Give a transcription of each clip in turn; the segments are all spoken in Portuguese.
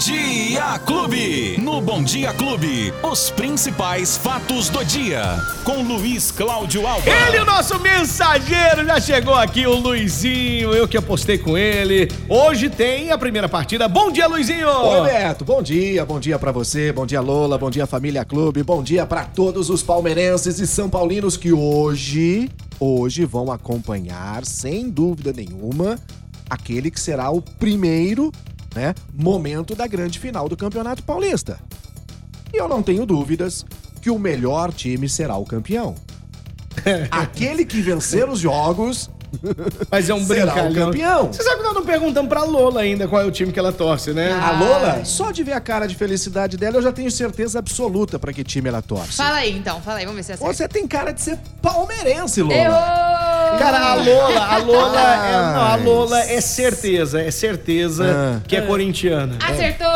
Dia Clube. No Bom Dia Clube, os principais fatos do dia. Com Luiz Cláudio Alves. Ele, o nosso mensageiro, já chegou aqui, o Luizinho. Eu que apostei com ele. Hoje tem a primeira partida. Bom dia, Luizinho! Oi, Beto. Bom dia, bom dia pra você, bom dia, Lola, bom dia, Família Clube, bom dia pra todos os palmeirenses e são paulinos que hoje, hoje vão acompanhar, sem dúvida nenhuma, aquele que será o primeiro, né, momento da grande final do Campeonato Paulista. E eu não tenho dúvidas que o melhor time será o campeão. Aquele que vencer os jogos Mas é um será o brincalhão. campeão. Você sabe que nós não perguntamos pra Lola ainda qual é o time que ela torce, né? A Lola, só de ver a cara de felicidade dela, eu já tenho certeza absoluta pra que time ela torce. Fala aí então, fala aí, vamos ver se é certo. Você tem cara de ser palmeirense, Lola. Errou! Cara, a Lola, a Lola, é, não, a Lola é certeza, é certeza Ah. que é corintiana. Acertou!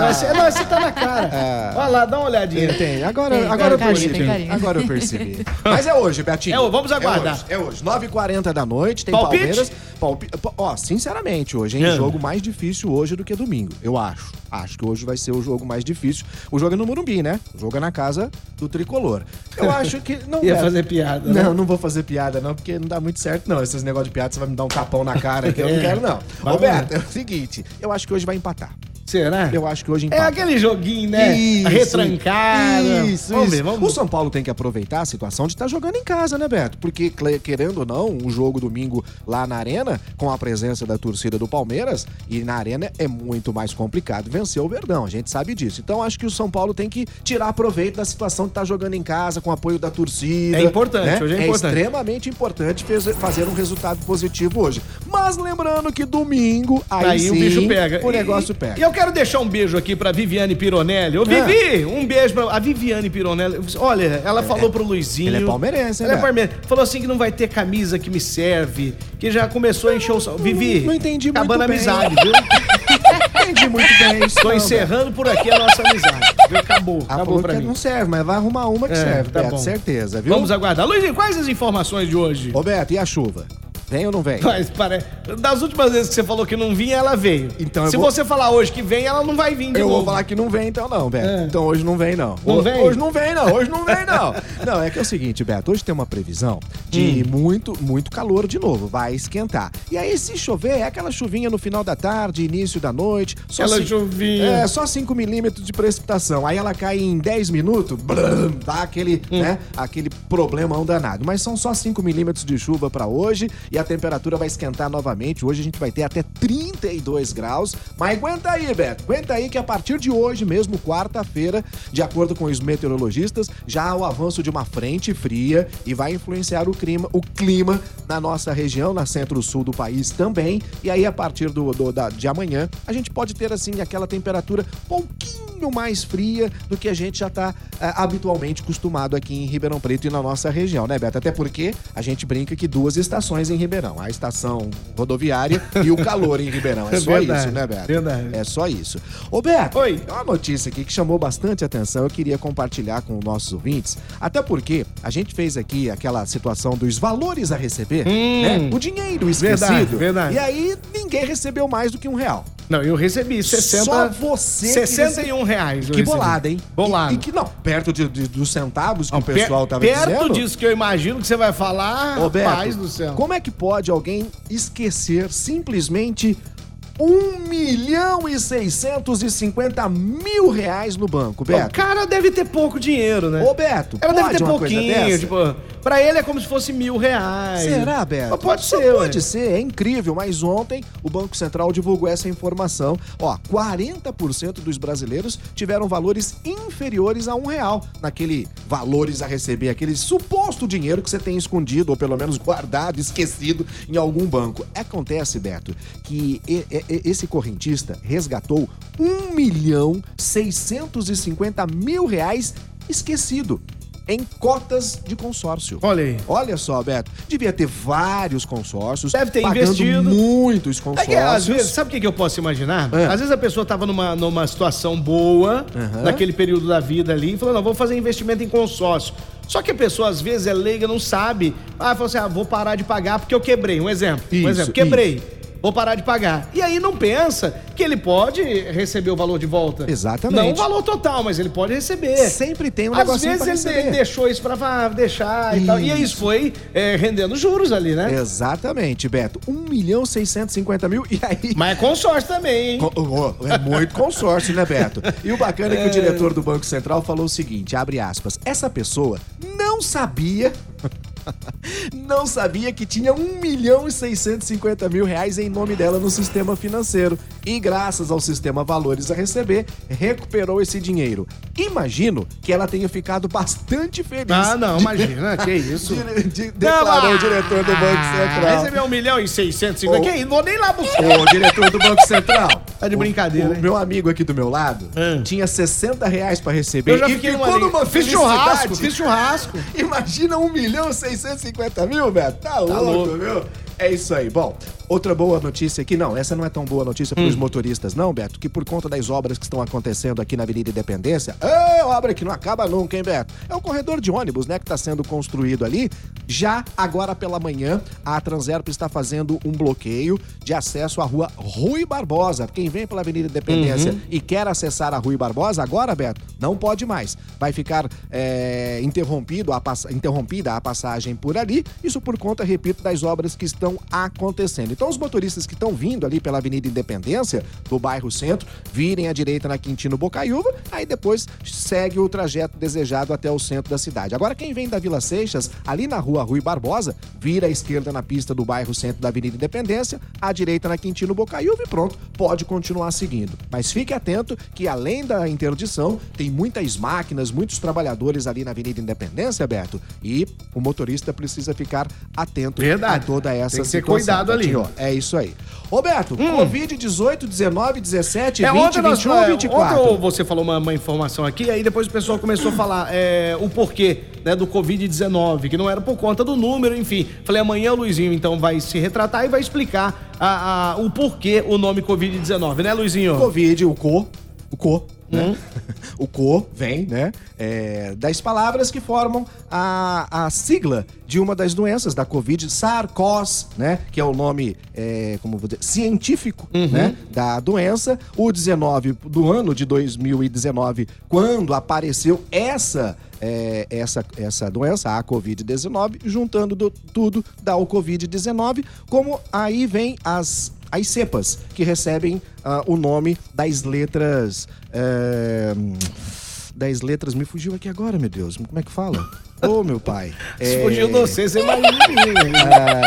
Mas você- não, você tá na cara. Olha lá, dá uma olhadinha. Tem, tem. Agora, Tem, agora eu tem carinho, percebi. carinho. Agora eu percebi. Mas é hoje, Betinho. É hoje, vamos aguardar. É hoje, é hoje. 9h40 da noite, tem Palpite? Palmeiras. Palpi... Ó, sinceramente, hoje, hein? É. Jogo mais difícil hoje do que domingo, eu acho. Acho que hoje vai ser o jogo mais difícil. O jogo é no Morumbi, né? O jogo é na casa do Tricolor. Eu acho que... Não, Ia fazer piada, né? Não, não vou fazer piada, não, porque não dá muito certo, não. Esses negócios de piada, você vai me dar um tapão na cara que eu não É. quero, não. Vamos Roberto, é o seguinte, eu acho que hoje vai empatar. Será? Eu acho que hoje É empata. aquele joguinho, né? Isso, vamos isso. ver, vamos O São Paulo tem que aproveitar a situação de estar jogando em casa, né, Beto? Porque, querendo ou não, o jogo domingo lá na Arena, com a presença da torcida do Palmeiras, e na Arena é muito mais complicado vencer o Verdão, a gente sabe disso. Então, acho que o São Paulo tem que tirar proveito da situação de estar jogando em casa, com o apoio da torcida. É importante, né? hoje é importante. extremamente importante fazer um resultado positivo hoje. Mas lembrando que domingo, aí, Aí sim, o bicho pega. o negócio e- pega. E eu quero deixar um beijo aqui pra Viviane Pironelli. Ô, Vivi, um beijo pra. A Viviane Pironelli. Olha, ela falou pro Luizinho. ela é palmeirense, hein, Ela é velho? palmeirense. Falou assim que não vai ter camisa que me serve. Que já começou a encher o. saco. Vivi. não entendi muito Acabando a bem. amizade, viu? Entendi muito bem isso. Tô não, encerrando por aqui a nossa amizade. Viu? Acabou. Ah, Acabou pra mim. não serve, mas vai arrumar uma que É, serve, tá Beto, bom. certeza, viu? Vamos aguardar. Luizinho, quais as informações de hoje? Ô, Beto, e a chuva? Vem ou não vem? Mas, pare... Das últimas vezes que você falou que não vinha, ela veio. Então Se vou- você falar hoje que vem, ela não vai vir de Eu novo. vou falar que não vem então não, Beto. É. Então hoje não vem não. Não Ho- vem? Hoje não vem não, hoje não vem não. não, é que é o seguinte, Beto, hoje tem uma previsão de Hum. muito, muito calor de novo, vai esquentar. E aí se chover, é aquela chuvinha no final da tarde, início da noite. Aquela cin- chuvinha. É, só 5 milímetros de precipitação. Aí ela cai em 10 minutos, brum, dá aquele, Hum. né, aquele problemão danado. Mas são só 5 milímetros de chuva pra hoje e a temperatura vai esquentar novamente. Hoje a gente vai ter até 32 graus. Mas aguenta aí, Beto. Aguenta aí que a partir de hoje, mesmo quarta-feira, de acordo com os meteorologistas, já há o avanço de uma frente fria e vai influenciar o clima, o clima na nossa região, na centro-sul do país também. E aí, a partir do, do- da- de amanhã, a gente pode ter assim aquela temperatura pouquinho mais fria do que a gente já está habitualmente acostumado aqui em Ribeirão Preto e na nossa região, né, Beto? Até porque a gente brinca que duas estações em Ribeirão, a estação rodoviária e o calor em Ribeirão. É só verdade, isso, né, Beto? verdade. É só isso. Ô, Beto, Oi. tem uma notícia aqui que chamou bastante atenção, eu queria compartilhar com os nossos ouvintes, até porque a gente fez aqui aquela situação dos valores a receber, né? O dinheiro esquecido. Hum. Verdade, verdade. E aí ninguém recebeu mais do que um real. Não, eu recebi 60... Só você que 61 reais. eu Que bolada, hein? Bolada. E, e que não, perto de- de- dos centavos que Não, o pessoal tava Perto dizendo. disso que eu imagino que você vai falar, Ô, Beto, paz do céu. Como é que pode alguém esquecer simplesmente 1 milhão e 650 mil reais no banco, O Beto? cara deve ter pouco dinheiro, né? Ô, Beto, Ela deve ter pouquinho, tipo, pra ele é como se fosse mil reais. Será, Beto? Mas pode Só ser, Pode ué. ser, é incrível. Mas ontem o Banco Central divulgou essa informação. Ó, 40% dos brasileiros tiveram valores inferiores a um real naquele valores a receber, aquele suposto dinheiro que você tem escondido ou pelo menos guardado, esquecido em algum banco. Acontece, Beto, que esse correntista resgatou 1 milhão 650 mil reais esquecido em cotas de consórcio. Olha aí. Olha só, Beto, devia ter vários consórcios. Deve ter investido. muitos É consórcios. que, às vezes, sabe o que, eu posso imaginar? É. Às vezes a pessoa tava numa, numa situação boa, Aham. naquele período da vida ali, e falou, não, vou fazer investimento em consórcio. Só que a pessoa, às vezes, é leiga, não sabe. Ah, falou assim, ah, vou parar de pagar porque eu quebrei. Um exemplo. um Isso, exemplo. Quebrei. Vou parar de pagar. E aí não pensa que ele pode receber o valor de volta. Exatamente. Não o valor total, mas ele pode receber. Sempre tem um Às negocinho vezes ele deixou isso pra ah, deixar e tal. E isso foi é, rendendo juros ali, né? Exatamente, Beto. 1 milhão 650 mil. E aí. Mas é consórcio também, hein? É muito consórcio, né, Beto? E o bacana é que o diretor do Banco Central falou o seguinte: abre aspas, essa pessoa não sabia. Não sabia que tinha 1 milhão e 650 mil reais em nome dela no sistema financeiro. E graças ao sistema Valores a Receber, recuperou esse dinheiro. Imagino que ela tenha ficado bastante feliz. Ah, não, de- imagina, que isso. de- de- declarou o diretor do Banco Central. Recebeu um milhão e 650. Ô. Que? Vou nem lá buscar. Ô, diretor do Banco Central. Tá de brincadeira, O, hein? o meu amigo aqui do meu lado Ah. tinha 60 reais pra receber. Eu já e fiquei ficou numa numa Fiz churrasco, fiz churrasco. Imagina 1 milhão e 650 mil, Beto. Tá, louco, louco. viu? É isso aí. Bom, outra boa notícia aqui, não, essa não é tão boa notícia Hum. para os motoristas, não, Beto, que por conta das obras que estão acontecendo aqui na Avenida Independência, é obra que não acaba nunca, hein, Beto? É um corredor de ônibus, né, que está sendo construído ali. Já agora pela manhã, a Transerp está fazendo um bloqueio de acesso à rua Rui Barbosa. Quem vem pela Avenida Independência Uhum. e quer acessar a Rui Barbosa, agora, Beto, não pode mais. Vai ficar é, interrompido a interrompida a passagem por ali, isso por conta, repito, das obras que estão acontecendo. Então, os motoristas que estão vindo ali pela Avenida Independência, do bairro Centro, virem à direita na Quintino Bocaiúva, aí depois segue o trajeto desejado até o centro da cidade. Agora, quem vem da Vila Seixas, ali na rua Rui Barbosa, vira à esquerda na pista do bairro Centro da Avenida Independência, à direita na Quintino Bocaiúva e pronto, pode continuar seguindo. Mas fique atento que além da interdição, tem muitas máquinas, muitos trabalhadores ali na Avenida Independência, Beto, e o motorista precisa ficar atento Verdade. a toda essa Tem que ter situação. cuidado ali. É isso aí. Roberto, Covid 18, 19, 17, É, 20, ontem, nós, 21, é, 24. ontem você falou uma, uma informação aqui, aí depois o pessoal começou a falar é, o porquê né, do Covid-19, que não era por conta do número, enfim. Falei, amanhã o Luizinho então vai se retratar e vai explicar a- a- o porquê o nome Covid-19, né, Luizinho? Covid, o co, o co, né? O co vem, né? é, das palavras que formam a, a sigla de uma das doenças da Covid, SARS-CoV, né? Que é o nome, é, como vou dizer, científico, Uhum. né? Da doença. O 19 do ano de 2019, quando apareceu essa é, essa, essa doença, a Covid-19, juntando do- tudo dá o Covid-19, como aí vem as, as cepas, que recebem ah, o nome das letras. é, das letras. Me fugiu aqui agora, meu Deus. Como é que fala? Ô, meu pai. É, fugiu de você, você imagina de mim. né?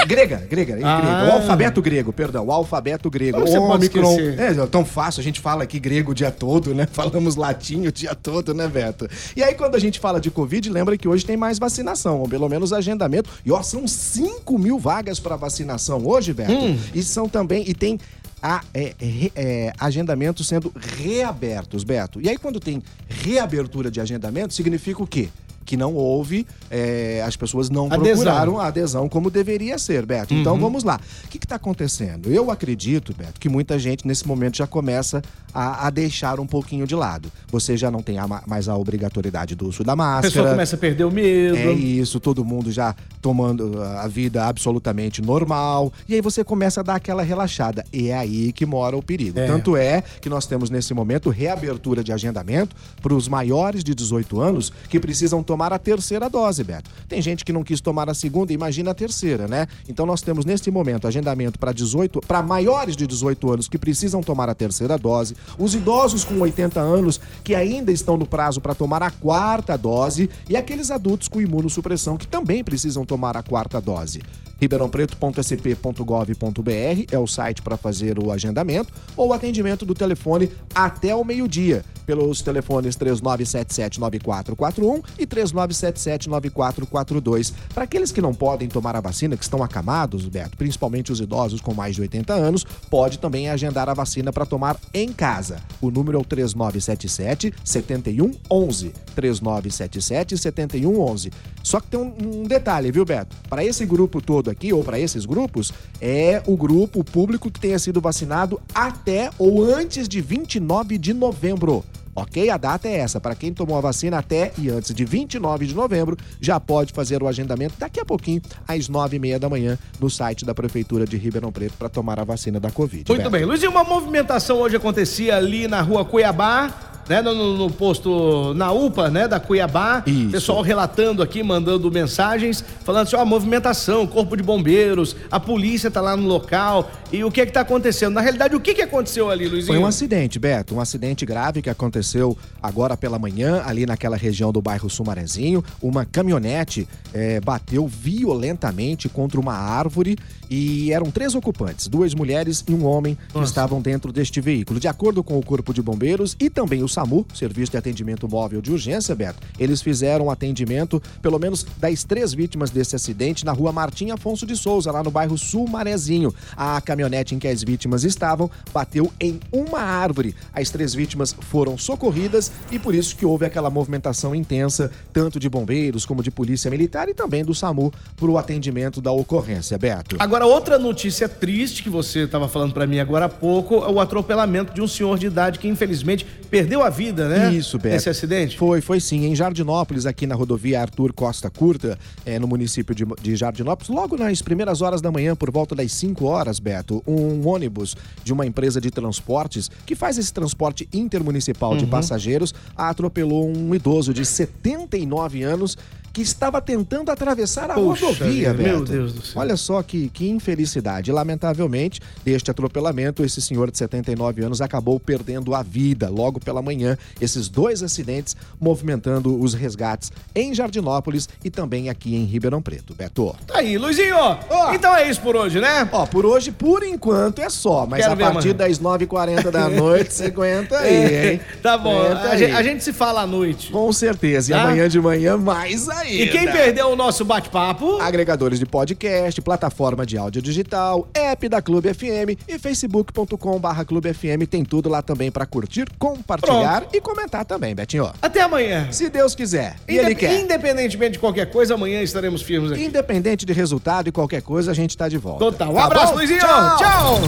ah, grega, grega, Ah. grego. O alfabeto grego, perdão, o alfabeto grego. Como você pode Ômicron. esquecer? É, é tão fácil, a gente fala aqui grego o dia todo, né? Falamos latim o dia todo, né, Beto? E aí, quando a gente fala de Covid, lembra que hoje tem mais vacinação, ou pelo menos agendamento. E ó, são 5 mil vagas para vacinação hoje, Beto. Hum. E são também, e tem a, é, é, agendamentos sendo reabertos, Beto. E aí, quando tem reabertura de agendamento, significa o quê? Que não houve, é, as pessoas não Adesão. procuraram a adesão como deveria ser, Beto. Então Uhum. vamos lá. O que está acontecendo? Eu acredito, Beto, que muita gente nesse momento já começa a, a deixar um pouquinho de lado. Você já não tem a ma- mais a obrigatoriedade do uso da A máscara. pessoa começa a perder o medo. É isso, todo mundo já tomando a vida absolutamente normal. E aí você começa a dar aquela relaxada. E é aí que mora o perigo. É. Tanto é que nós temos nesse momento reabertura de agendamento para os maiores de 18 anos que precisam tomar a terceira dose, Beto. Tem gente que não quis tomar a segunda, imagina a terceira, né? Então nós temos nesse momento agendamento para 18, para maiores de 18 anos que precisam tomar a terceira dose, os idosos com 80 anos que ainda estão no prazo para tomar a quarta dose e aqueles adultos com imunossupressão que também precisam tomar a quarta dose. ribeirãopreto.sp.gov.br é o site para fazer o agendamento ou o atendimento do telefone até o meio-dia, pelos telefones 3977-9441 e 3977-9442. Para aqueles que não podem tomar a vacina, que estão acamados, Beto, principalmente os idosos com mais de 80 anos, pode também agendar a vacina para tomar em casa. O número é o 3977-7111. 3977-7111. Só que tem um, um detalhe, viu, Beto? Para esse grupo todo aqui, ou para esses grupos, é o grupo público que tenha sido vacinado até ou antes de 29 de novembro. Ok? A data é essa. Para quem tomou a vacina até e antes de 29 de novembro, já pode fazer o agendamento daqui a pouquinho, às 9h30 da manhã, no site da Prefeitura de Ribeirão Preto, para tomar a vacina da Covid. Muito Beto. bem. Luizinho, uma movimentação hoje acontecia ali na rua Cuiabá, né, no, no posto na UPA, né, da Cuiabá. Isso. Pessoal relatando aqui, mandando mensagens, falando assim, ó, movimentação, corpo de bombeiros, a polícia tá lá no local. E o que é que tá acontecendo? Na realidade, o que que aconteceu ali, Luizinho? Foi um acidente, Beto, um acidente grave que aconteceu agora pela manhã, ali naquela região do bairro Sumarezinho. Uma caminhonete eh, bateu violentamente contra uma árvore e eram três ocupantes, duas mulheres e um homem que Nossa. estavam dentro deste veículo. De acordo com o Corpo de Bombeiros e também o SAMU, Serviço de Atendimento Móvel de Urgência, Beto, eles fizeram atendimento, pelo menos, das três vítimas desse acidente na rua Martim Afonso de Souza, lá no bairro Sumarezinho. A caminhonete em que as vítimas estavam bateu em uma árvore. As três vítimas foram socorridas e por isso que houve aquela movimentação intensa, tanto de bombeiros como de polícia militar e também do SAMU para o atendimento da ocorrência, Beto. Agora, outra notícia triste que você estava falando para mim agora há pouco, é o atropelamento de um senhor de idade que infelizmente perdeu a vida, né? Isso, Beto. Esse acidente? Foi, foi sim. Em Jardinópolis, aqui na rodovia Arthur Costa Curta, é, no município de, de Jardinópolis, logo nas primeiras horas da manhã, por volta das 5 horas, Beto, um ônibus de uma empresa de transportes que faz esse transporte intermunicipal de passageiros atropelou um idoso de 79 anos que estava tentando atravessar a Puxa rodovia, Beto. meu Deus do céu. Olha só que, que infelicidade. Lamentavelmente, deste atropelamento, esse senhor de 79 anos acabou perdendo a vida logo pela manhã. Esses dois acidentes movimentando os resgates em Jardinópolis e também aqui em Ribeirão Preto. Beto. Tá aí, Luizinho. Ó. Então é isso por hoje, né? Ó, por hoje, por enquanto, é só. Mas Quero a partir amanhã. das 9h40 da noite, você aguenta aí, hein? tá bom. A aí. gente, a gente se fala à noite. Com certeza. E Tá? amanhã de manhã, mais ainda. E quem perdeu o nosso bate-papo? agregadores de podcast, plataforma de áudio digital, app da Clube FM e facebook.com barra Clube FM. Tem tudo lá também pra curtir, compartilhar e comentar também, Betinho. Até amanhã. Se Deus quiser. E Inde- ele quer. Independentemente de qualquer coisa, amanhã estaremos firmes aqui. Independente de resultado e qualquer coisa, a gente tá de volta. Total. Um Tá abraço, bom? Luizinho. Tchau. Tchau.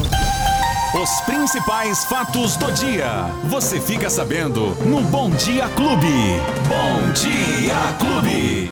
Os principais fatos do dia. Você fica sabendo no Bom Dia Clube. Bom Dia Clube.